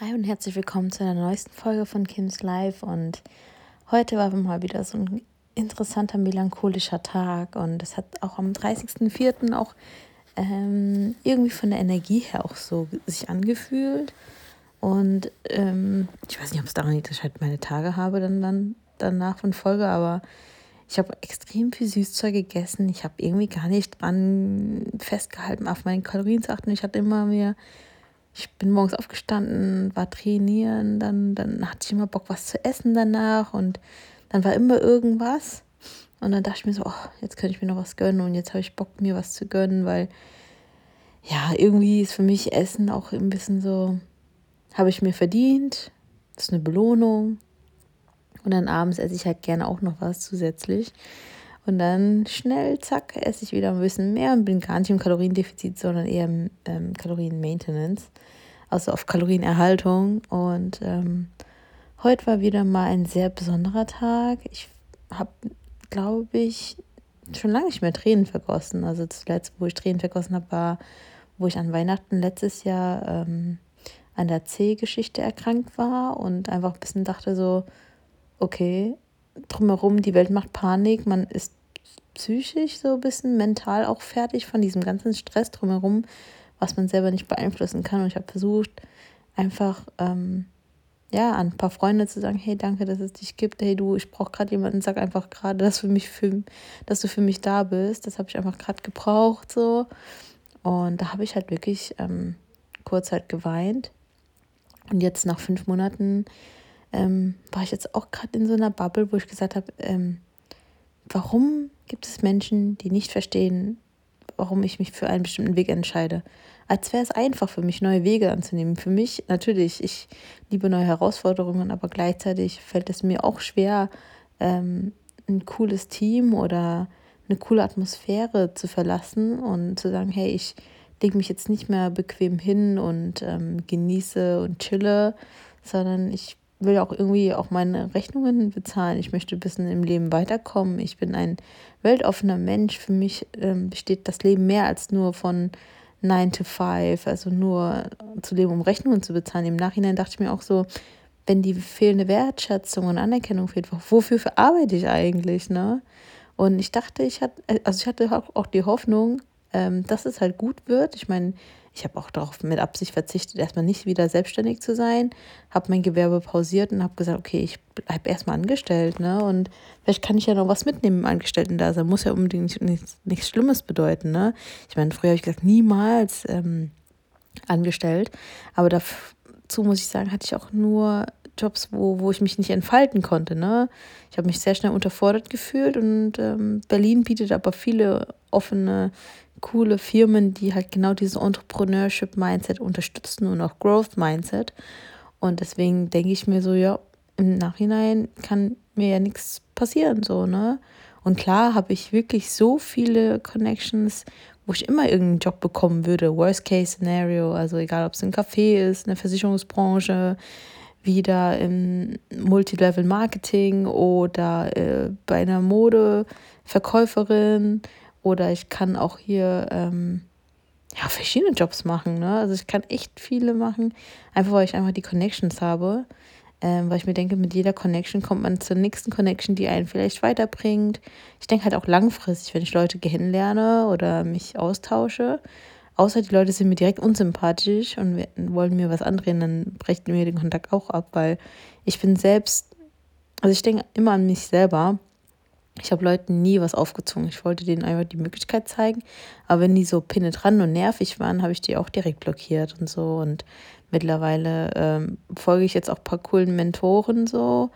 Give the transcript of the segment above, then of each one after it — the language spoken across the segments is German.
Hi und herzlich willkommen zu einer neuesten Folge von Kims Live. Und heute war mal wieder so ein interessanter melancholischer Tag. Und es hat auch am 30.04. auch ähm, irgendwie von der Energie her auch so sich angefühlt. Und ähm, ich weiß nicht, ob es daran liegt, dass ich halt meine Tage habe dann, dann danach von Folge, aber ich habe extrem viel Süßzeug gegessen. Ich habe irgendwie gar nicht dran festgehalten, auf meine Kalorien zu achten. Ich hatte immer mir ich bin morgens aufgestanden, war trainieren, dann, dann hatte ich immer Bock, was zu essen danach und dann war immer irgendwas. Und dann dachte ich mir so, oh, jetzt könnte ich mir noch was gönnen und jetzt habe ich Bock, mir was zu gönnen, weil ja, irgendwie ist für mich Essen auch ein bisschen so, habe ich mir verdient, das ist eine Belohnung. Und dann abends esse ich halt gerne auch noch was zusätzlich. Und dann schnell, zack, esse ich wieder ein bisschen mehr und bin gar nicht im Kaloriendefizit, sondern eher im ähm, Kalorienmaintenance, also auf Kalorienerhaltung. Und ähm, heute war wieder mal ein sehr besonderer Tag. Ich habe, glaube ich, schon lange nicht mehr Tränen vergossen. Also zuletzt, wo ich Tränen vergossen habe, war, wo ich an Weihnachten letztes Jahr ähm, an der C-Geschichte erkrankt war und einfach ein bisschen dachte so, okay, drumherum, die Welt macht Panik, man ist psychisch so ein bisschen, mental auch fertig von diesem ganzen Stress drumherum, was man selber nicht beeinflussen kann. Und ich habe versucht, einfach ähm, ja, an ein paar Freunde zu sagen, hey, danke, dass es dich gibt. Hey du, ich brauche gerade jemanden, sag einfach gerade, dass für für, dass du für mich da bist. Das habe ich einfach gerade gebraucht so. Und da habe ich halt wirklich ähm, kurz halt geweint. Und jetzt nach fünf Monaten ähm, war ich jetzt auch gerade in so einer Bubble, wo ich gesagt habe, ähm, warum gibt es Menschen, die nicht verstehen, warum ich mich für einen bestimmten Weg entscheide? Als wäre es einfach für mich, neue Wege anzunehmen. Für mich natürlich, ich liebe neue Herausforderungen, aber gleichzeitig fällt es mir auch schwer, ähm, ein cooles Team oder eine coole Atmosphäre zu verlassen und zu sagen, hey, ich lege mich jetzt nicht mehr bequem hin und ähm, genieße und chille, sondern ich will auch irgendwie auch meine Rechnungen bezahlen. Ich möchte ein bisschen im Leben weiterkommen. Ich bin ein weltoffener Mensch. Für mich ähm, besteht das Leben mehr als nur von 9 to 5, also nur zu leben, um Rechnungen zu bezahlen. Im Nachhinein dachte ich mir auch so, wenn die fehlende Wertschätzung und Anerkennung fehlt, wofür arbeite ich eigentlich, ne? Und ich dachte, ich hatte, also ich hatte auch die Hoffnung, ähm, dass es halt gut wird. Ich meine, ich habe auch darauf mit Absicht verzichtet, erstmal nicht wieder selbstständig zu sein, habe mein Gewerbe pausiert und habe gesagt, okay, ich bleibe erstmal angestellt, ne? Und vielleicht kann ich ja noch was mitnehmen im Angestellten-Dasein. Muss ja unbedingt nichts, nichts Schlimmes bedeuten, ne? Ich meine, früher habe ich gesagt, niemals ähm, angestellt. Aber dazu muss ich sagen, hatte ich auch nur Jobs, wo, wo ich mich nicht entfalten konnte. Ne? Ich habe mich sehr schnell unterfordert gefühlt und ähm, Berlin bietet aber viele offene coole Firmen, die halt genau dieses Entrepreneurship-Mindset unterstützen und auch Growth-Mindset. Und deswegen denke ich mir so, ja, im Nachhinein kann mir ja nichts passieren, so, ne? Und klar habe ich wirklich so viele Connections, wo ich immer irgendeinen Job bekommen würde. Worst-Case-Szenario, also egal, ob es ein Café ist, eine Versicherungsbranche, wieder im Multilevel-Marketing oder äh, bei einer Modeverkäuferin oder ich kann auch hier ähm, ja, verschiedene Jobs machen. Ne? Also ich kann echt viele machen, einfach weil ich einfach die Connections habe. Ähm, weil ich mir denke, mit jeder Connection kommt man zur nächsten Connection, die einen vielleicht weiterbringt. Ich denke halt auch langfristig, wenn ich Leute kennenlerne oder mich austausche. Außer die Leute sind mir direkt unsympathisch und wollen mir was andrehen, dann brechen mir den Kontakt auch ab, weil ich bin selbst, also ich denke immer an mich selber ich habe Leuten nie was aufgezogen. Ich wollte denen einfach die Möglichkeit zeigen. Aber wenn die so penetrant und nervig waren, habe ich die auch direkt blockiert und so. Und mittlerweile ähm, folge ich jetzt auch ein paar coolen Mentoren so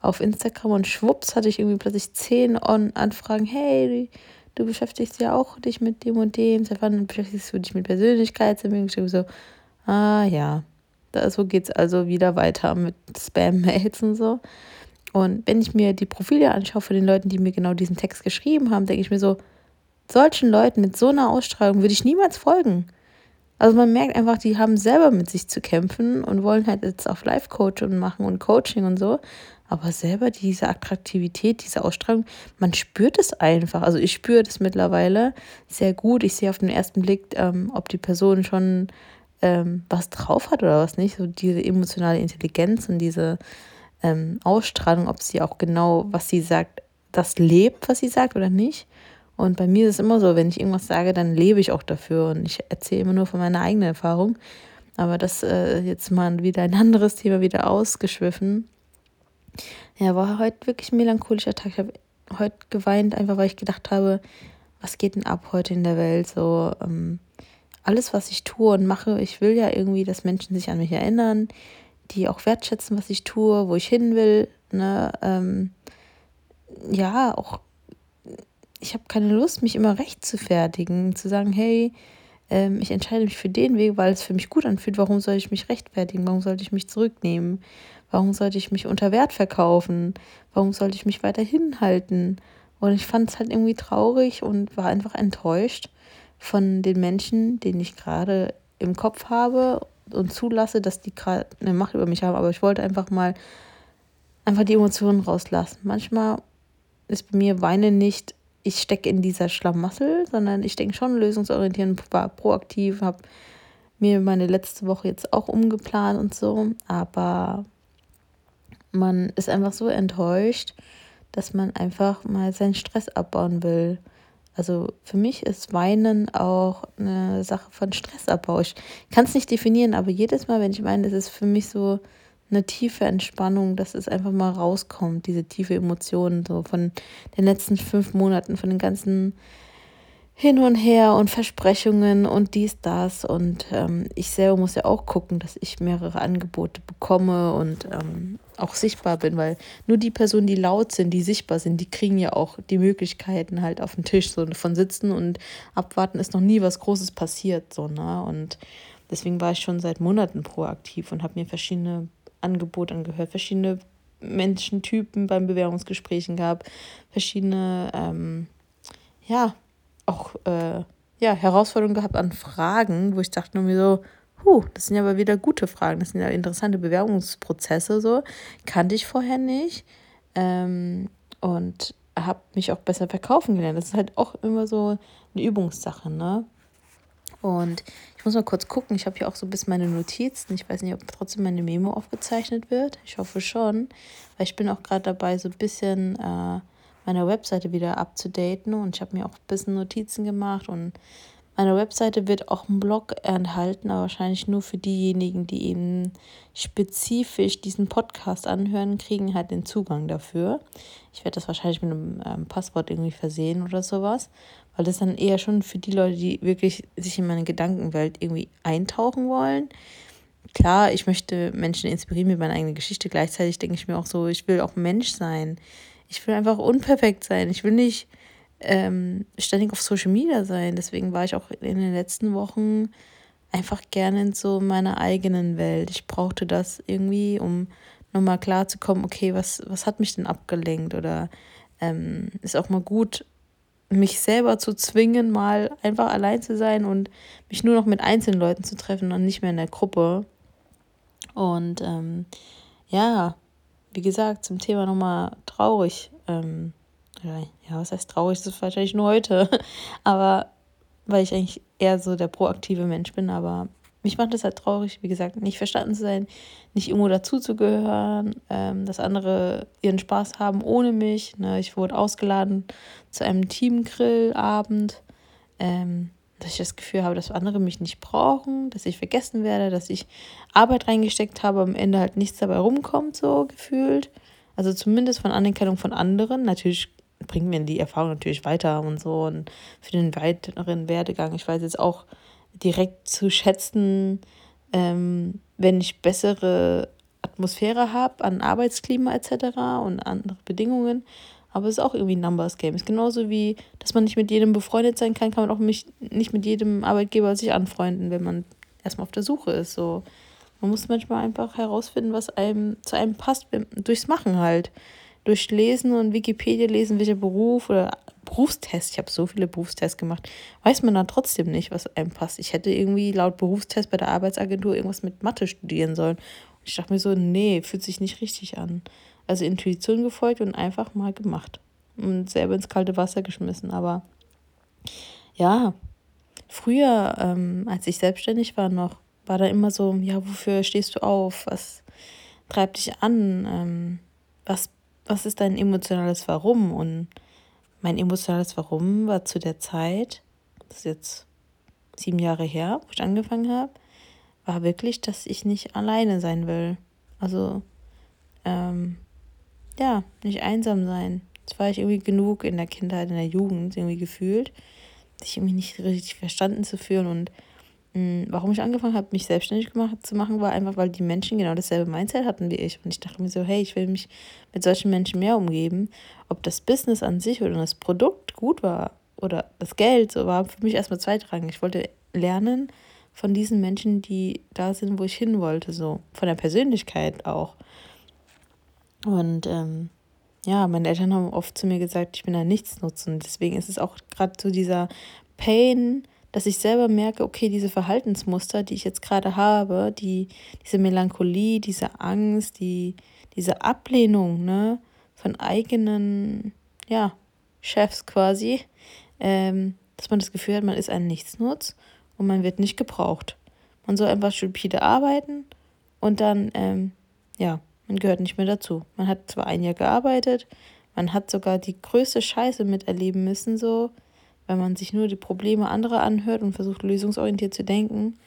auf Instagram und schwupps hatte ich irgendwie plötzlich zehn Anfragen. Hey, du beschäftigst ja auch dich mit dem und dem. Seit wann beschäftigst du dich mit Persönlichkeitsentwicklung? Ich so, ah ja, da, so geht es also wieder weiter mit Spam-Mails und so. Und wenn ich mir die Profile anschaue von den Leuten, die mir genau diesen Text geschrieben haben, denke ich mir so, solchen Leuten mit so einer Ausstrahlung würde ich niemals folgen. Also man merkt einfach, die haben selber mit sich zu kämpfen und wollen halt jetzt auf Life-Coaching machen und Coaching und so. Aber selber diese Attraktivität, diese Ausstrahlung, man spürt es einfach. Also ich spüre das mittlerweile sehr gut. Ich sehe auf den ersten Blick, ähm, ob die Person schon ähm, was drauf hat oder was nicht. So diese emotionale Intelligenz und diese ähm, Ausstrahlung, ob sie auch genau, was sie sagt, das lebt, was sie sagt oder nicht. Und bei mir ist es immer so, wenn ich irgendwas sage, dann lebe ich auch dafür und ich erzähle immer nur von meiner eigenen Erfahrung. Aber das äh, jetzt mal wieder ein anderes Thema wieder ausgeschwiffen. Ja, war heute wirklich ein melancholischer Tag. Ich habe heute geweint, einfach weil ich gedacht habe, was geht denn ab heute in der Welt? So, ähm, alles, was ich tue und mache, ich will ja irgendwie, dass Menschen sich an mich erinnern, die auch wertschätzen, was ich tue, wo ich hin will. Ne? Ähm, ja, auch ich habe keine Lust, mich immer recht zu fertigen, zu sagen, hey, ähm, ich entscheide mich für den Weg, weil es für mich gut anfühlt. Warum soll ich mich rechtfertigen? Warum sollte ich mich zurücknehmen? Warum sollte ich mich unter Wert verkaufen? Warum sollte ich mich weiterhin halten? Und ich fand es halt irgendwie traurig und war einfach enttäuscht von den Menschen, denen ich gerade im Kopf habe und zulasse, dass die gerade eine Macht über mich haben. Aber ich wollte einfach mal einfach die Emotionen rauslassen. Manchmal ist bei mir Weinen nicht ich stecke in dieser Schlamassel, sondern ich denke schon lösungsorientiert, war proaktiv, habe mir meine letzte Woche jetzt auch umgeplant und so, aber man ist einfach so enttäuscht, dass man einfach mal seinen Stress abbauen will. Also für mich ist Weinen auch eine Sache von Stressabbau. Ich kann es nicht definieren, aber jedes Mal, wenn ich weine, das ist für mich so, eine tiefe Entspannung, dass es einfach mal rauskommt, diese tiefe Emotionen so von den letzten fünf Monaten, von den ganzen hin und her und Versprechungen und dies, das. Und ähm, ich selber muss ja auch gucken, dass ich mehrere Angebote bekomme und ähm, auch sichtbar bin, weil nur die Personen, die laut sind, die sichtbar sind, die kriegen ja auch die Möglichkeiten halt auf dem Tisch so von sitzen und abwarten ist noch nie was Großes passiert so ne und deswegen war ich schon seit Monaten proaktiv und habe mir verschiedene Angebot angehört, verschiedene Menschentypen beim Bewerbungsgesprächen gab, verschiedene, ähm, ja, auch äh, ja, Herausforderungen gehabt an Fragen, wo ich dachte nur mir so, huh, das sind ja aber wieder gute Fragen, das sind ja interessante Bewerbungsprozesse, so, kannte ich vorher nicht. Ähm, und habe mich auch besser verkaufen gelernt. Das ist halt auch immer so eine Übungssache, ne? Und ich muss mal kurz gucken. Ich habe hier auch so bisschen meine Notizen. Ich weiß nicht, ob trotzdem meine Memo aufgezeichnet wird. Ich hoffe schon, weil ich bin auch gerade dabei, so ein bisschen äh, meine Webseite wieder abzudaten. Und ich habe mir auch ein bisschen Notizen gemacht. Und meine Webseite wird auch einen Blog enthalten, aber wahrscheinlich nur für diejenigen, die eben spezifisch diesen Podcast anhören, kriegen halt den Zugang dafür. Ich werde das wahrscheinlich mit einem ähm, Passwort irgendwie versehen oder sowas weil das dann eher schon für die Leute, die wirklich sich in meine Gedankenwelt irgendwie eintauchen wollen. Klar, ich möchte Menschen inspirieren mit meiner eigenen Geschichte. Gleichzeitig denke ich mir auch so, ich will auch Mensch sein. Ich will einfach unperfekt sein. Ich will nicht ähm, ständig auf Social Media sein. Deswegen war ich auch in den letzten Wochen einfach gerne in so meiner eigenen Welt. Ich brauchte das irgendwie, um nochmal klar zu kommen, okay, was, was hat mich denn abgelenkt? Oder ähm, ist auch mal gut, mich selber zu zwingen, mal einfach allein zu sein und mich nur noch mit einzelnen Leuten zu treffen und nicht mehr in der Gruppe. Und ähm, ja, wie gesagt, zum Thema nochmal traurig. Ähm, ja, was heißt traurig? Das ist wahrscheinlich nur heute. Aber weil ich eigentlich eher so der proaktive Mensch bin, aber mich macht es halt traurig, wie gesagt, nicht verstanden zu sein, nicht irgendwo dazuzugehören, ähm, dass andere ihren Spaß haben ohne mich. Ne? Ich wurde ausgeladen zu einem Teamgrillabend, ähm, dass ich das Gefühl habe, dass andere mich nicht brauchen, dass ich vergessen werde, dass ich Arbeit reingesteckt habe, am Ende halt nichts dabei rumkommt, so gefühlt. Also zumindest von Anerkennung von anderen. Natürlich bringt mir die Erfahrung natürlich weiter und so und für den weiteren Werdegang. Ich weiß jetzt auch, direkt zu schätzen, ähm, wenn ich bessere Atmosphäre habe an Arbeitsklima etc. und andere Bedingungen. Aber es ist auch irgendwie ein Numbers Game. Es ist genauso wie, dass man nicht mit jedem befreundet sein kann, kann man auch nicht mit jedem Arbeitgeber sich anfreunden, wenn man erstmal auf der Suche ist. So. Man muss manchmal einfach herausfinden, was einem zu einem passt, durchs Machen halt. Durch Lesen und Wikipedia lesen, welcher Beruf oder Berufstest, ich habe so viele Berufstests gemacht, weiß man dann trotzdem nicht, was einem passt. Ich hätte irgendwie laut Berufstest bei der Arbeitsagentur irgendwas mit Mathe studieren sollen. Und ich dachte mir so, nee, fühlt sich nicht richtig an. Also Intuition gefolgt und einfach mal gemacht. Und selber ins kalte Wasser geschmissen. Aber ja, früher, ähm, als ich selbstständig war, noch war da immer so, ja, wofür stehst du auf? Was treibt dich an? Ähm, was, was ist dein emotionales Warum? Und mein emotionales Warum war zu der Zeit, das ist jetzt sieben Jahre her, wo ich angefangen habe, war wirklich, dass ich nicht alleine sein will. Also, ähm, ja, nicht einsam sein. Das war ich irgendwie genug in der Kindheit, in der Jugend irgendwie gefühlt, sich irgendwie nicht richtig verstanden zu fühlen. Und mh, mm, warum ich angefangen habe, mich selbstständig gemacht, zu machen, war einfach, weil die Menschen genau dasselbe Mindset hatten wie ich. Und ich dachte mir so, hey, ich will mich mit solchen Menschen mehr umgeben. Ob das Business an sich oder das Produkt gut war oder das Geld, so war für mich erstmal zweitrangig. Ich wollte lernen von diesen Menschen, die da sind, wo ich hin wollte, so von der Persönlichkeit auch. Und ähm, ja, meine Eltern haben oft zu mir gesagt, ich bin da nichts nutzen. Deswegen ist es auch gerade so dieser Pain, dass ich selber merke, okay, diese Verhaltensmuster, die ich jetzt gerade habe, die, diese Melancholie, diese Angst, die, diese Ablehnung ne, von eigenen ja, Chefs quasi, ähm, dass man das Gefühl hat, man ist ein Nichtsnutz und man wird nicht gebraucht. Man soll einfach stupide arbeiten und dann, ähm, ja, man gehört nicht mehr dazu. Man hat zwar ein Jahr gearbeitet, man hat sogar die größte Scheiße miterleben müssen, so, weil man sich nur die Probleme anderer anhört und versucht, lösungsorientiert zu denken.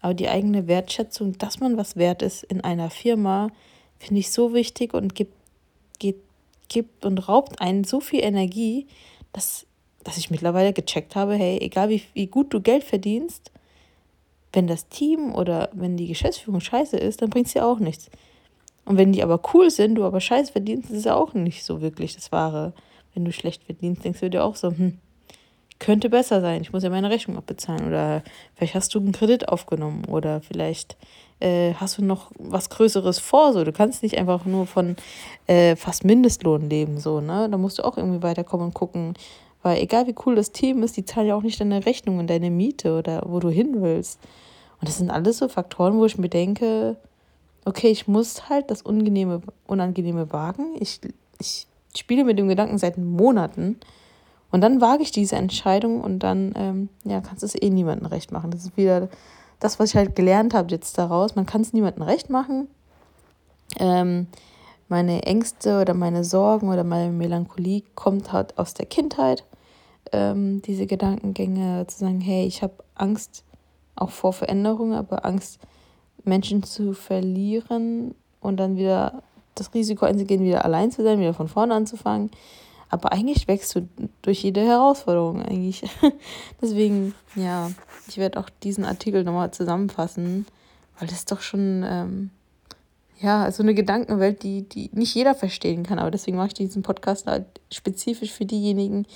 Aber die eigene Wertschätzung, dass man was wert ist in einer Firma, finde ich so wichtig und gibt, gibt, gibt und raubt einen so viel Energie, dass, dass ich mittlerweile gecheckt habe, hey, egal wie, wie gut du Geld verdienst, wenn das Team oder wenn die Geschäftsführung scheiße ist, dann bringt es dir auch nichts. Und wenn die aber cool sind, du aber scheiße verdienst, ist es ja auch nicht so wirklich das Wahre. Wenn du schlecht verdienst, denkst du dir auch so, hm, könnte besser sein, ich muss ja meine Rechnung abbezahlen. Oder vielleicht hast du einen Kredit aufgenommen oder vielleicht äh, hast du noch was Größeres vor. So. Du kannst nicht einfach nur von äh, fast Mindestlohn leben. So, ne? Da musst du auch irgendwie weiterkommen und gucken. Weil egal wie cool das Team ist, die zahlen ja auch nicht deine Rechnung und deine Miete oder wo du hin willst. Und das sind alles so Faktoren, wo ich mir denke, okay, ich muss halt das Unangenehme, Unangenehme wagen. Ich, ich spiele mit dem Gedanken seit Monaten. Und dann wage ich diese Entscheidung und dann ähm, ja, kannst du es eh niemandem recht machen. Das ist wieder das, was ich halt gelernt habe jetzt daraus. Man kann es niemandem recht machen. Ähm, meine Ängste oder meine Sorgen oder meine Melancholie kommt halt aus der Kindheit. Ähm, diese Gedankengänge zu sagen, hey, ich habe Angst auch vor Veränderungen, aber Angst, Menschen zu verlieren und dann wieder das Risiko einzugehen, wieder allein zu sein, wieder von vorne anzufangen. Aber eigentlich wächst du durch jede Herausforderung eigentlich. Deswegen, ja, ich werde auch diesen Artikel nochmal zusammenfassen, weil das doch schon, ähm, ja, so eine Gedankenwelt, die, die nicht jeder verstehen kann. Aber deswegen mache ich diesen Podcast halt spezifisch für diejenigen,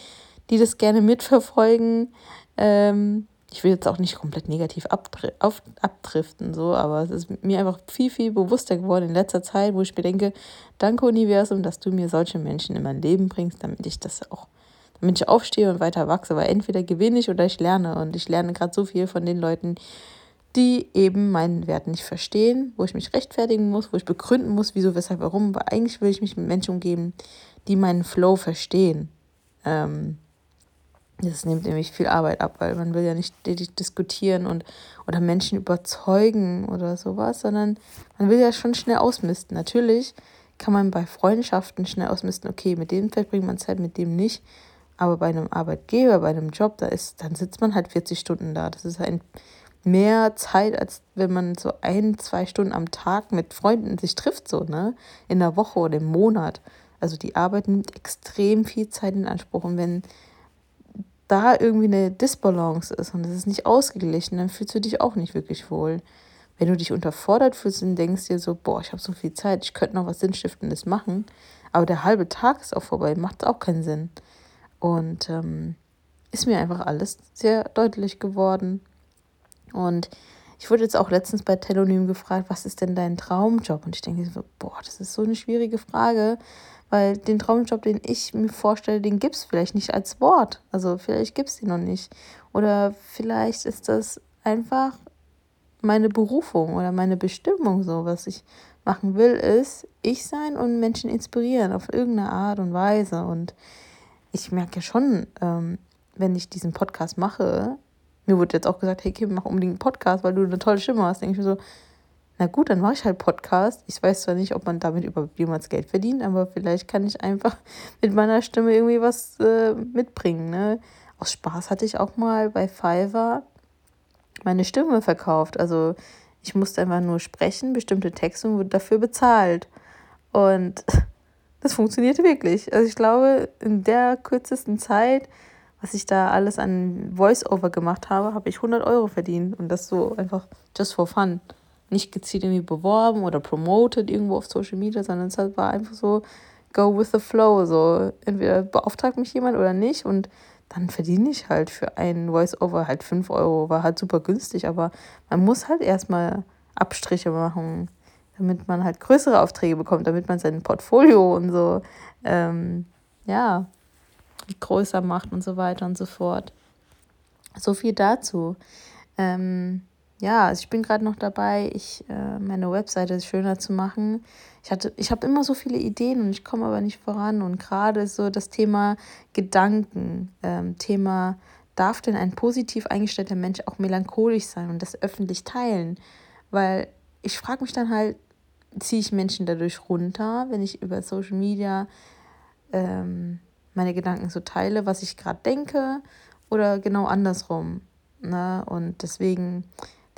die das gerne mitverfolgen, ähm, ich will jetzt auch nicht komplett negativ abdriften, so, aber es ist mir einfach viel, viel bewusster geworden in letzter Zeit, wo ich mir denke, danke Universum, dass du mir solche Menschen in mein Leben bringst, damit ich das auch, damit ich aufstehe und weiter wachse, weil entweder gewinne ich oder ich lerne und ich lerne gerade so viel von den Leuten, die eben meinen Wert nicht verstehen, wo ich mich rechtfertigen muss, wo ich begründen muss, wieso, weshalb, warum, weil eigentlich will ich mich mit Menschen umgeben, die meinen Flow verstehen. Ähm, das nimmt nämlich viel Arbeit ab, weil man will ja nicht diskutieren und oder Menschen überzeugen oder sowas, sondern man will ja schon schnell ausmisten. Natürlich kann man bei Freundschaften schnell ausmisten, okay, mit dem verbringt man Zeit, mit dem nicht. Aber bei einem Arbeitgeber, bei einem Job, da ist, dann sitzt man halt 40 Stunden da. Das ist ein mehr Zeit, als wenn man so ein, zwei Stunden am Tag mit Freunden sich trifft, so, ne? In der Woche oder im Monat. Also die Arbeit nimmt extrem viel Zeit in Anspruch. Und wenn da irgendwie eine Disbalance ist und es ist nicht ausgeglichen, dann fühlst du dich auch nicht wirklich wohl. Wenn du dich unterfordert fühlst und denkst dir so, boah, ich habe so viel Zeit, ich könnte noch was Sinnstiftendes machen, aber der halbe Tag ist auch vorbei, macht auch keinen Sinn. Und ähm, ist mir einfach alles sehr deutlich geworden. Und ich wurde jetzt auch letztens bei Telonym gefragt, was ist denn dein Traumjob? Und ich denke so, boah, das ist so eine schwierige Frage, weil den Traumjob, den ich mir vorstelle, den gibt es vielleicht nicht als Wort. Also vielleicht gibt es den noch nicht. Oder vielleicht ist das einfach meine Berufung oder meine Bestimmung so. Was ich machen will, ist ich sein und Menschen inspirieren auf irgendeine Art und Weise. Und ich merke ja schon, ähm, wenn ich diesen Podcast mache, mir wurde jetzt auch gesagt, hey Kim, mach unbedingt einen Podcast, weil du eine tolle Stimme hast. Denke ich mir so, na gut, dann mache ich halt Podcast. Ich weiß zwar nicht, ob man damit überhaupt jemals Geld verdient, aber vielleicht kann ich einfach mit meiner Stimme irgendwie was äh, mitbringen. Ne? Aus Spaß hatte ich auch mal bei Fiverr meine Stimme verkauft. Also ich musste einfach nur sprechen, bestimmte Texte und wurde dafür bezahlt. Und das funktionierte wirklich. Also ich glaube, in der kürzesten Zeit, was ich da alles an Voice-Over gemacht habe, habe ich 100 Euro verdient. Und das so einfach just for fun nicht gezielt irgendwie beworben oder promoted irgendwo auf Social Media, sondern es war einfach so, go with the flow. So, entweder beauftragt mich jemand oder nicht und dann verdiene ich halt für einen Voice-Over halt 5 Euro. War halt super günstig, aber man muss halt erstmal Abstriche machen, damit man halt größere Aufträge bekommt, damit man sein Portfolio und so, ähm, ja, größer macht und so weiter und so fort. So viel dazu. Ähm, ja, also ich bin gerade noch dabei, ich, äh, meine Webseite schöner zu machen. Ich, ich habe immer so viele Ideen und ich komme aber nicht voran. Und gerade so das Thema Gedanken, ähm, Thema, darf denn ein positiv eingestellter Mensch auch melancholisch sein und das öffentlich teilen? Weil ich frage mich dann halt, ziehe ich Menschen dadurch runter, wenn ich über Social Media ähm, meine Gedanken so teile, was ich gerade denke, oder genau andersrum. Ne? Und deswegen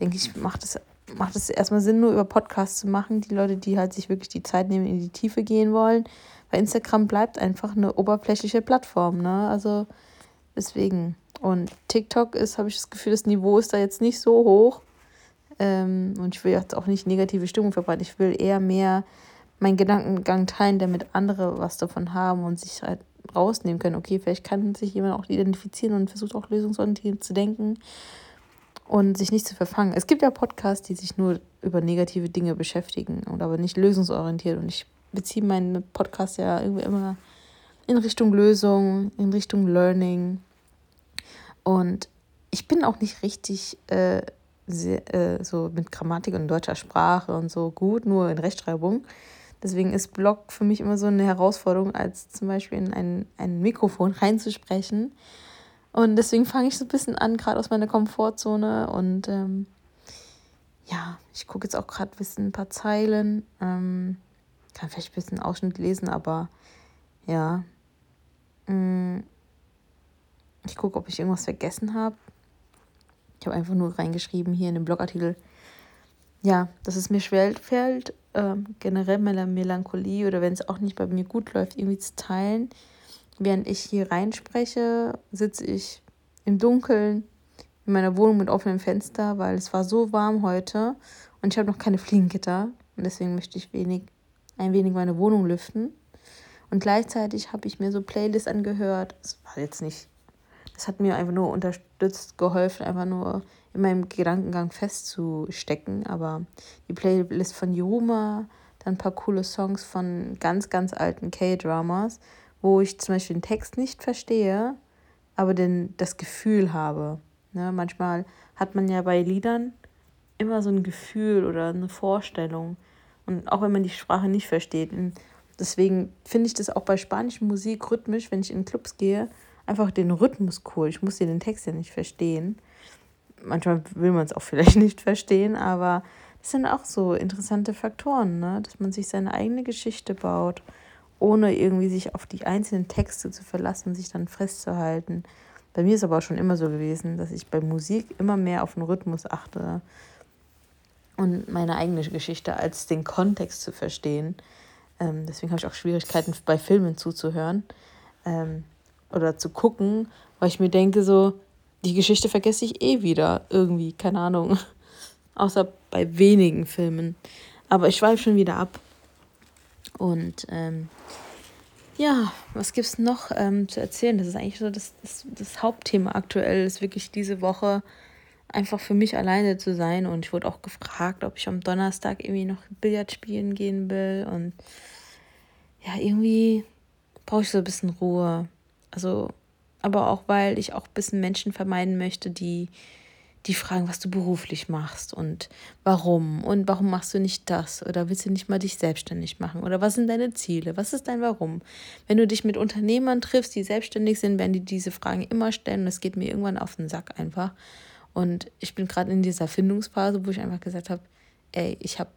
denke ich, macht es macht es erstmal Sinn, nur über Podcasts zu machen. Die Leute, die halt sich wirklich die Zeit nehmen, in die Tiefe gehen wollen. Weil Instagram bleibt einfach eine oberflächliche Plattform, ne? Also deswegen. Und TikTok ist, habe ich das Gefühl, das Niveau ist da jetzt nicht so hoch. Ähm, und ich will jetzt auch nicht negative Stimmung verbreiten. Ich will eher mehr meinen Gedankengang teilen, damit andere was davon haben und sich halt rausnehmen können. Okay, vielleicht kann sich jemand auch identifizieren und versucht auch lösungsorientiert zu denken und sich nicht zu verfangen. Es gibt ja Podcasts, die sich nur über negative Dinge beschäftigen und aber nicht lösungsorientiert. Und ich beziehe meinen Podcast ja irgendwie immer in Richtung Lösung, in Richtung Learning. Und ich bin auch nicht richtig äh, sehr, äh, so mit Grammatik und deutscher Sprache und so gut, nur in Rechtschreibung. Deswegen ist Blog für mich immer so eine Herausforderung, als zum Beispiel in ein, ein Mikrofon reinzusprechen und deswegen fange ich so ein bisschen an, gerade aus meiner Komfortzone. Und ähm, ja, ich gucke jetzt auch gerade ein paar Zeilen. Ähm, kann vielleicht ein bisschen Ausschnitt lesen, aber ja. Mm, ich gucke, ob ich irgendwas vergessen habe. Ich habe einfach nur reingeschrieben hier in dem Blogartikel, ja, dass es mir schwerfällt, ähm, generell meine Melancholie oder wenn es auch nicht bei mir gut läuft, irgendwie zu teilen Während ich hier reinspreche, sitze ich im Dunkeln in meiner Wohnung mit offenem Fenster, weil es war so warm heute und ich habe noch keine Fliegengitter und deswegen möchte ich wenig, ein wenig meine Wohnung lüften. Und gleichzeitig habe ich mir so Playlists angehört. Das war jetzt nicht, das hat mir einfach nur unterstützt, geholfen, einfach nur in meinem Gedankengang festzustecken. Aber die Playlist von Yuma, dann ein paar coole Songs von ganz, ganz alten K-Dramas wo ich zum Beispiel den Text nicht verstehe, aber den, das Gefühl habe. Ne? Manchmal hat man ja bei Liedern immer so ein Gefühl oder eine Vorstellung. Und auch wenn man die Sprache nicht versteht. Deswegen finde ich das auch bei spanischer Musik rhythmisch, wenn ich in Clubs gehe, einfach den Rhythmus cool. Ich muss den Text ja nicht verstehen. Manchmal will man es auch vielleicht nicht verstehen, aber das sind auch so interessante Faktoren, ne? dass man sich seine eigene Geschichte baut ohne irgendwie sich auf die einzelnen Texte zu verlassen und sich dann festzuhalten. Bei mir ist aber auch schon immer so gewesen, dass ich bei Musik immer mehr auf den Rhythmus achte und meine eigene Geschichte als den Kontext zu verstehen. Ähm, deswegen habe ich auch Schwierigkeiten bei Filmen zuzuhören ähm, oder zu gucken, weil ich mir denke, so, die Geschichte vergesse ich eh wieder irgendwie, keine Ahnung. Außer bei wenigen Filmen. Aber ich schweife schon wieder ab. Und ähm, ja, was gibt es noch ähm, zu erzählen? Das ist eigentlich so das, das, das Hauptthema aktuell, ist wirklich diese Woche einfach für mich alleine zu sein. Und ich wurde auch gefragt, ob ich am Donnerstag irgendwie noch Billard spielen gehen will. Und ja, irgendwie brauche ich so ein bisschen Ruhe. Also, aber auch weil ich auch ein bisschen Menschen vermeiden möchte, die die fragen, was du beruflich machst und warum und warum machst du nicht das oder willst du nicht mal dich selbstständig machen oder was sind deine Ziele, was ist dein Warum. Wenn du dich mit Unternehmern triffst, die selbstständig sind, werden die diese Fragen immer stellen und es geht mir irgendwann auf den Sack einfach. Und ich bin gerade in dieser Findungsphase, wo ich einfach gesagt habe, ey, ich habe,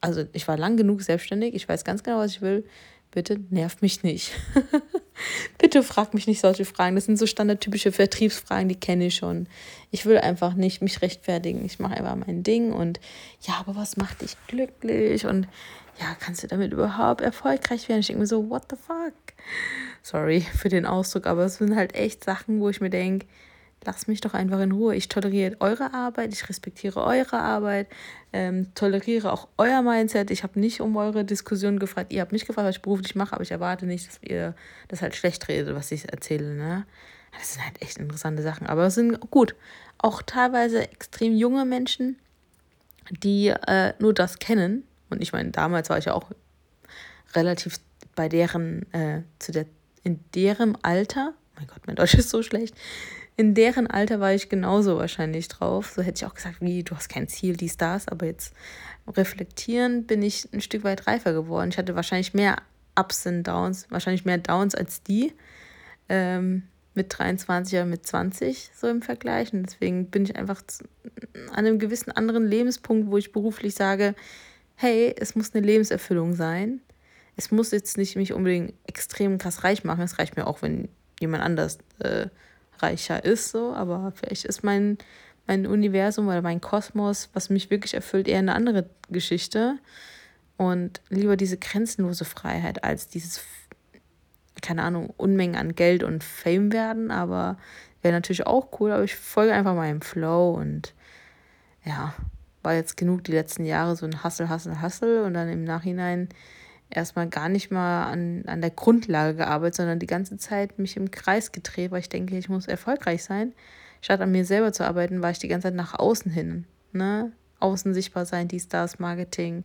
also ich war lang genug selbstständig, ich weiß ganz genau, was ich will. Bitte nerv mich nicht. Bitte frag mich nicht solche Fragen. Das sind so standardtypische Vertriebsfragen, die kenne ich schon. Ich will einfach nicht mich rechtfertigen. Ich mache einfach mein Ding und ja, aber was macht dich glücklich? Und ja, kannst du damit überhaupt erfolgreich werden? Ich denke mir so, what the fuck? Sorry für den Ausdruck, aber es sind halt echt Sachen, wo ich mir denke, lasst mich doch einfach in Ruhe. Ich toleriere eure Arbeit, ich respektiere eure Arbeit, ähm, toleriere auch euer Mindset. Ich habe nicht um eure Diskussion gefragt. Ihr habt mich gefragt, was ich beruflich mache, aber ich erwarte nicht, dass ihr das halt schlecht redet, was ich erzähle. Ne? Das sind halt echt interessante Sachen. Aber es sind gut. Auch teilweise extrem junge Menschen, die äh, nur das kennen. Und ich meine, damals war ich ja auch relativ bei deren, äh, zu der, in deren Alter, mein Gott, mein Deutsch ist so schlecht, in deren Alter war ich genauso wahrscheinlich drauf. So hätte ich auch gesagt, wie, du hast kein Ziel, die Stars, aber jetzt reflektieren bin ich ein Stück weit reifer geworden. Ich hatte wahrscheinlich mehr Ups und Downs, wahrscheinlich mehr Downs als die. Ähm, mit 23 oder mit 20 so im Vergleich. Und deswegen bin ich einfach an einem gewissen anderen Lebenspunkt, wo ich beruflich sage, hey, es muss eine Lebenserfüllung sein. Es muss jetzt nicht mich unbedingt extrem krass reich machen. Es reicht mir auch, wenn jemand anders äh, reicher ist, so, aber vielleicht ist mein, mein Universum oder mein Kosmos, was mich wirklich erfüllt, eher eine andere Geschichte. Und lieber diese grenzenlose Freiheit als dieses, keine Ahnung, Unmengen an Geld und Fame werden, aber wäre natürlich auch cool, aber ich folge einfach meinem Flow und ja, war jetzt genug die letzten Jahre so ein Hassel, Hassel, Hassel und dann im Nachhinein erstmal gar nicht mal an, an der Grundlage gearbeitet, sondern die ganze Zeit mich im Kreis gedreht, weil ich denke, ich muss erfolgreich sein. Statt an mir selber zu arbeiten, war ich die ganze Zeit nach außen hin. Ne? Außen sichtbar sein, die Stars, Marketing.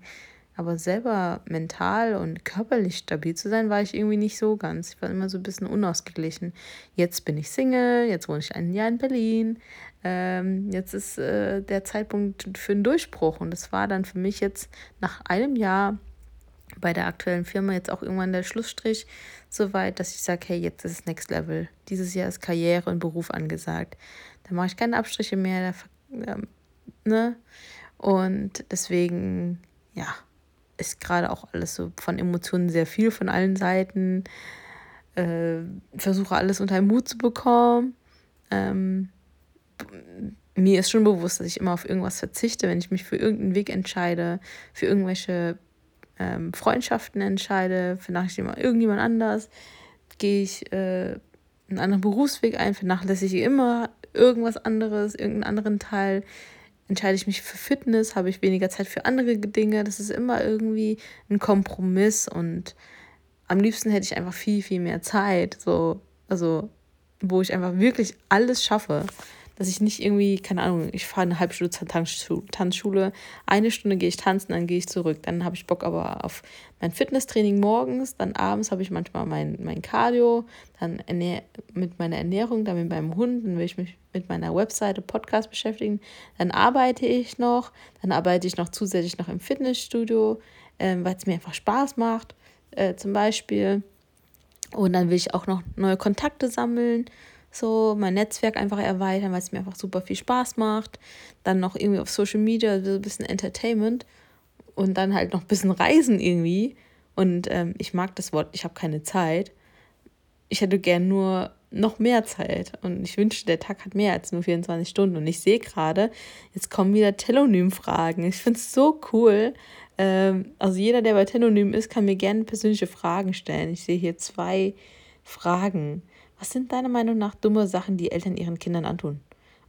Aber selber mental und körperlich stabil zu sein, war ich irgendwie nicht so ganz. Ich war immer so ein bisschen unausgeglichen. Jetzt bin ich Single, jetzt wohne ich ein Jahr in Berlin. Ähm, jetzt ist äh, der Zeitpunkt für einen Durchbruch. Und das war dann für mich jetzt nach einem Jahr bei der aktuellen Firma jetzt auch irgendwann der Schlussstrich so weit, dass ich sage, hey, jetzt ist Next Level. Dieses Jahr ist Karriere und Beruf angesagt. Da mache ich keine Abstriche mehr. Da, ähm, ne? Und deswegen, ja, ist gerade auch alles so von Emotionen sehr viel von allen Seiten. Äh, versuche alles unter einen Mut zu bekommen. Ähm, mir ist schon bewusst, dass ich immer auf irgendwas verzichte, wenn ich mich für irgendeinen Weg entscheide, für irgendwelche ähm, Freundschaften entscheide, vernachlässige immer irgendjemand anders, gehe ich äh, einen anderen Berufsweg ein, vernachlässige immer irgendwas anderes, irgendeinen anderen Teil, entscheide ich mich für Fitness, habe ich weniger Zeit für andere Dinge. Das ist immer irgendwie ein Kompromiss und am liebsten hätte ich einfach viel, viel mehr Zeit, so, also wo ich einfach wirklich alles schaffe dass ich nicht irgendwie, keine Ahnung, ich fahre eine halbe Stunde zur Tanzschule, eine Stunde gehe ich tanzen, dann gehe ich zurück. Dann habe ich Bock aber auf mein Fitnesstraining morgens, dann abends habe ich manchmal mein, mein Cardio, dann mit meiner Ernährung, dann mit meinem Hund, dann will ich mich mit meiner Webseite, Podcast beschäftigen. Dann arbeite ich noch, dann arbeite ich noch zusätzlich noch im Fitnessstudio, äh, weil es mir einfach Spaß macht, äh, zum Beispiel. Und dann will ich auch noch neue Kontakte sammeln so mein Netzwerk einfach erweitern, weil es mir einfach super viel Spaß macht. Dann noch irgendwie auf Social Media so ein bisschen Entertainment und dann halt noch ein bisschen Reisen irgendwie. Und ähm, ich mag das Wort, ich habe keine Zeit. Ich hätte gern nur noch mehr Zeit. Und ich wünschte, der Tag hat mehr als nur 24 Stunden. Und ich sehe gerade, jetzt kommen wieder Telonym-Fragen. Ich finde es so cool. Ähm, also jeder, der bei Telonym ist, kann mir gerne persönliche Fragen stellen. Ich sehe hier zwei Fragen. Was sind deiner Meinung nach dumme Sachen, die Eltern ihren Kindern antun?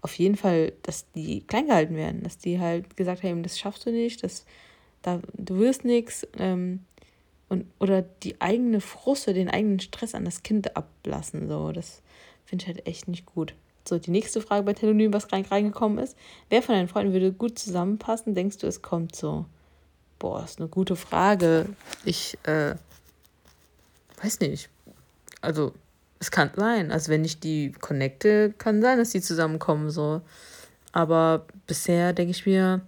Auf jeden Fall, dass die klein gehalten werden, dass die halt gesagt haben, das schaffst du nicht, das, da, du wirst nichts. Ähm, oder die eigene Frusse, den eigenen Stress an das Kind ablassen. So, das finde ich halt echt nicht gut. So, die nächste Frage bei Telonym, was rein, reingekommen ist. Wer von deinen Freunden würde gut zusammenpassen? Denkst du, es kommt so? Boah, ist eine gute Frage. Ich, äh, weiß nicht. Also, es kann sein. Also wenn ich die connecte, kann sein, dass die zusammenkommen so. Aber bisher denke ich mir,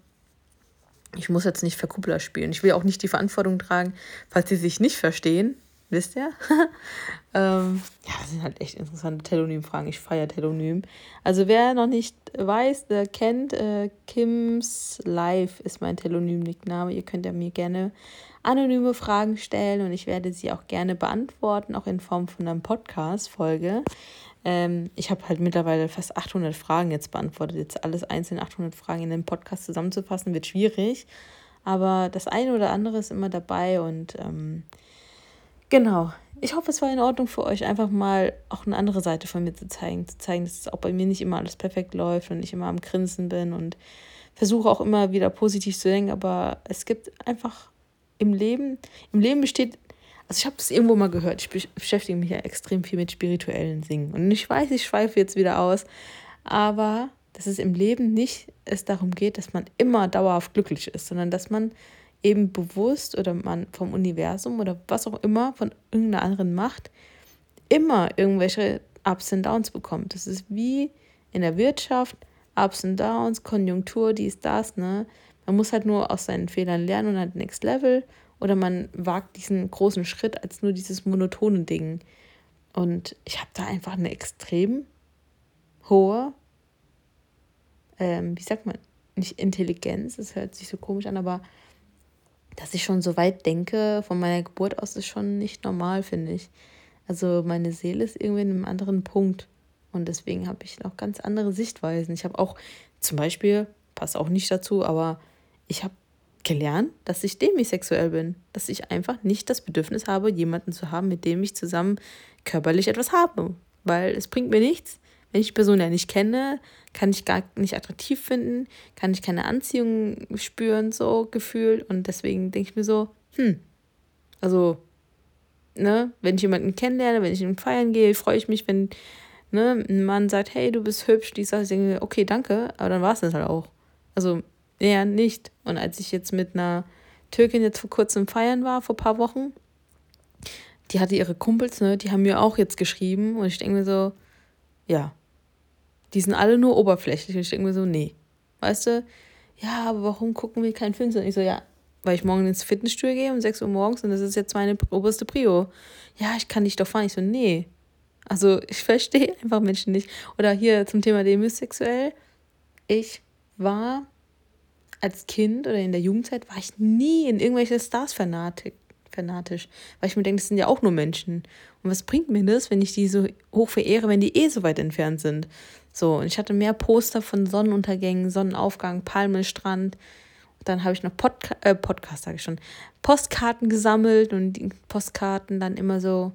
ich muss jetzt nicht Verkuppler spielen. Ich will auch nicht die Verantwortung tragen, falls sie sich nicht verstehen. Wisst ihr? ähm, ja, das sind halt echt interessante Telonym-Fragen. Ich feiere Telonym. Also wer noch nicht weiß, der kennt, äh, Kims Live ist mein Telonym-Nickname. Ihr könnt ja mir gerne anonyme Fragen stellen und ich werde sie auch gerne beantworten, auch in Form von einer Podcast-Folge. Ähm, ich habe halt mittlerweile fast 800 Fragen jetzt beantwortet. Jetzt alles einzeln 800 Fragen in den Podcast zusammenzufassen, wird schwierig. Aber das eine oder andere ist immer dabei und ähm, genau. Ich hoffe, es war in Ordnung für euch, einfach mal auch eine andere Seite von mir zu zeigen. Zu zeigen, dass es auch bei mir nicht immer alles perfekt läuft und ich immer am Grinsen bin und versuche auch immer wieder positiv zu denken. Aber es gibt einfach im Leben, im Leben besteht also ich habe es irgendwo mal gehört, ich beschäftige mich ja extrem viel mit spirituellen Singen. Und ich weiß, ich schweife jetzt wieder aus, aber dass es im Leben nicht es darum geht, dass man immer dauerhaft glücklich ist, sondern dass man eben bewusst oder man vom Universum oder was auch immer von irgendeiner anderen Macht immer irgendwelche Ups und Downs bekommt. Das ist wie in der Wirtschaft, Ups und Downs, Konjunktur, dies, das, ne? Man muss halt nur aus seinen Fehlern lernen und halt Next Level oder man wagt diesen großen Schritt als nur dieses monotone Ding. Und ich habe da einfach eine extrem hohe, ähm, wie sagt man, nicht Intelligenz, das hört sich so komisch an, aber dass ich schon so weit denke von meiner Geburt aus, ist schon nicht normal, finde ich. Also meine Seele ist irgendwie in einem anderen Punkt. Und deswegen habe ich noch ganz andere Sichtweisen. Ich habe auch zum Beispiel, passt auch nicht dazu, aber ich habe gelernt, dass ich demisexuell bin. Dass ich einfach nicht das Bedürfnis habe, jemanden zu haben, mit dem ich zusammen körperlich etwas habe. Weil es bringt mir nichts. Wenn ich die Person ja nicht kenne, kann ich gar nicht attraktiv finden, kann ich keine Anziehung spüren, so gefühlt. Und deswegen denke ich mir so, hm, also, ne, wenn ich jemanden kennenlerne, wenn ich in Feiern gehe, freue ich mich, wenn ne, ein Mann sagt, hey, du bist hübsch, die sagt, ich denke, okay, danke, aber dann war es das halt auch. Also eher nicht. Und als ich jetzt mit einer Türkin jetzt vor kurzem feiern war, vor ein paar Wochen, die hatte ihre Kumpels, ne, die haben mir auch jetzt geschrieben und ich denke mir so, ja, die sind alle nur oberflächlich und ich denke mir so, nee. Weißt du, ja, aber warum gucken wir keinen Film? Und ich so, ja, weil ich morgen ins Fitnessstudio gehe um 6 Uhr morgens und das ist jetzt meine oberste Prio. Ja, ich kann dich doch fahren. Ich so, nee. Also ich verstehe einfach Menschen nicht. Oder hier zum Thema demisexuell. Ich war als Kind oder in der Jugendzeit war ich nie in irgendwelche Stars fanatisch, fanatisch weil ich mir denke, das sind ja auch nur Menschen. Und was bringt mir das, wenn ich die so hoch verehre, wenn die eh so weit entfernt sind? So, und ich hatte mehr Poster von Sonnenuntergängen, Sonnenaufgang, Palmenstrand. Dann habe ich noch Podca äh, Podcast, sage ich schon, Postkarten gesammelt und die Postkarten dann immer so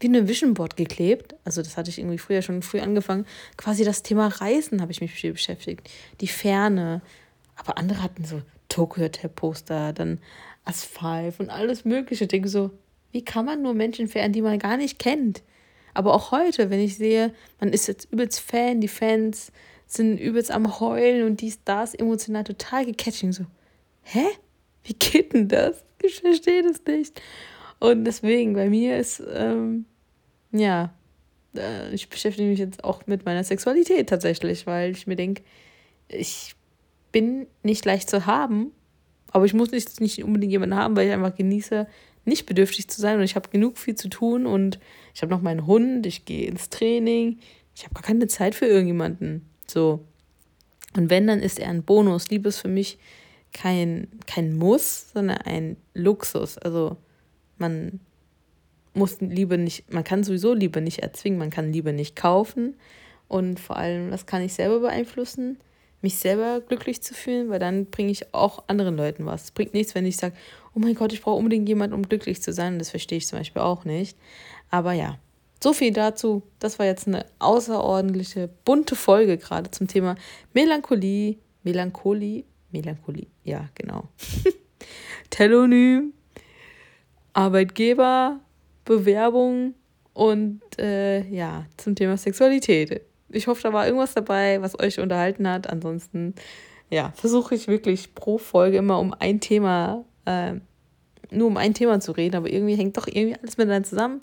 wie eine Vision Board geklebt. Also das hatte ich irgendwie früher schon früh angefangen. Quasi das Thema Reisen habe ich mich beschäftigt. Die Ferne, aber andere hatten so Tokyo Hotel Poster, dann Asphalt und alles Mögliche. Ich denke so, wie kann man nur Menschen verehren, die man gar nicht kennt? Aber auch heute, wenn ich sehe, man ist jetzt übelst Fan, die Fans sind übelst am Heulen und dies, das, emotional total gecatching. So, hä? Wie geht denn das? Ich verstehe das nicht. Und deswegen, bei mir ist, ähm, ja, äh, ich beschäftige mich jetzt auch mit meiner Sexualität tatsächlich, weil ich mir denke, ich bin nicht leicht zu haben, aber ich muss nicht, nicht unbedingt jemanden haben, weil ich einfach genieße, nicht bedürftig zu sein und ich habe genug viel zu tun und ich habe noch meinen Hund, ich gehe ins Training, ich habe gar keine Zeit für irgendjemanden. So. Und wenn, dann ist er ein Bonus. Liebe ist für mich kein, kein Muss, sondern ein Luxus. Also man muss Liebe nicht, man kann sowieso Liebe nicht erzwingen, man kann Liebe nicht kaufen. Und vor allem, das kann ich selber beeinflussen mich selber glücklich zu fühlen, weil dann bringe ich auch anderen Leuten was. Es bringt nichts, wenn ich sage, oh mein Gott, ich brauche unbedingt jemanden, um glücklich zu sein. Das verstehe ich zum Beispiel auch nicht. Aber ja, so viel dazu. Das war jetzt eine außerordentliche, bunte Folge gerade zum Thema Melancholie. Melancholie? Melancholie, ja, genau. Telonym, Arbeitgeber, Bewerbung und äh, ja, zum Thema Sexualität ich hoffe, da war irgendwas dabei, was euch unterhalten hat. Ansonsten, ja, versuche ich wirklich pro Folge immer um ein Thema, äh, nur um ein Thema zu reden, aber irgendwie hängt doch irgendwie alles miteinander zusammen.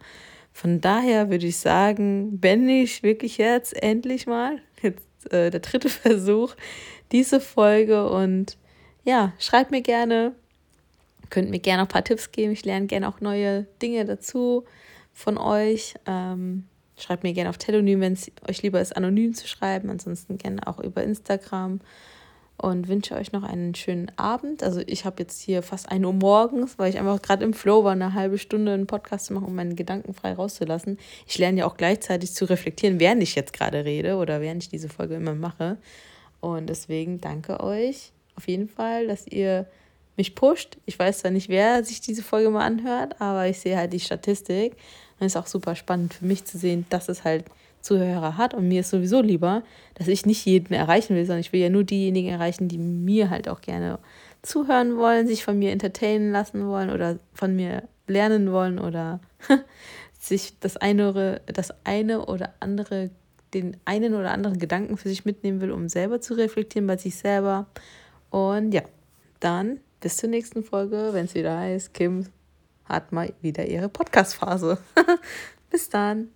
Von daher würde ich sagen, bin ich wirklich jetzt endlich mal, jetzt äh, der dritte Versuch, diese Folge und ja, schreibt mir gerne, Könnt mir gerne ein paar Tipps geben. Ich lerne gerne auch neue Dinge dazu von euch. Ähm, schreibt mir gerne auf Telonym, wenn es euch lieber ist, anonym zu schreiben. Ansonsten gerne auch über Instagram und wünsche euch noch einen schönen Abend. Also ich habe jetzt hier fast 1 Uhr morgens, weil ich einfach gerade im Flow war, eine halbe Stunde einen Podcast zu machen, um meine Gedanken frei rauszulassen. Ich lerne ja auch gleichzeitig zu reflektieren, während ich jetzt gerade rede oder während ich diese Folge immer mache. Und deswegen danke euch auf jeden Fall, dass ihr mich pusht. Ich weiß zwar nicht, wer sich diese Folge mal anhört, aber ich sehe halt die Statistik. Und es ist auch super spannend für mich zu sehen, dass es halt Zuhörer hat. Und mir ist sowieso lieber, dass ich nicht jeden erreichen will, sondern ich will ja nur diejenigen erreichen, die mir halt auch gerne zuhören wollen, sich von mir entertainen lassen wollen oder von mir lernen wollen oder sich das eine oder, das eine oder andere, den einen oder anderen Gedanken für sich mitnehmen will, um selber zu reflektieren bei sich selber. Und ja, dann bis zur nächsten Folge, wenn es wieder heißt, Kim hat mal wieder ihre Podcast-Phase. bis dann.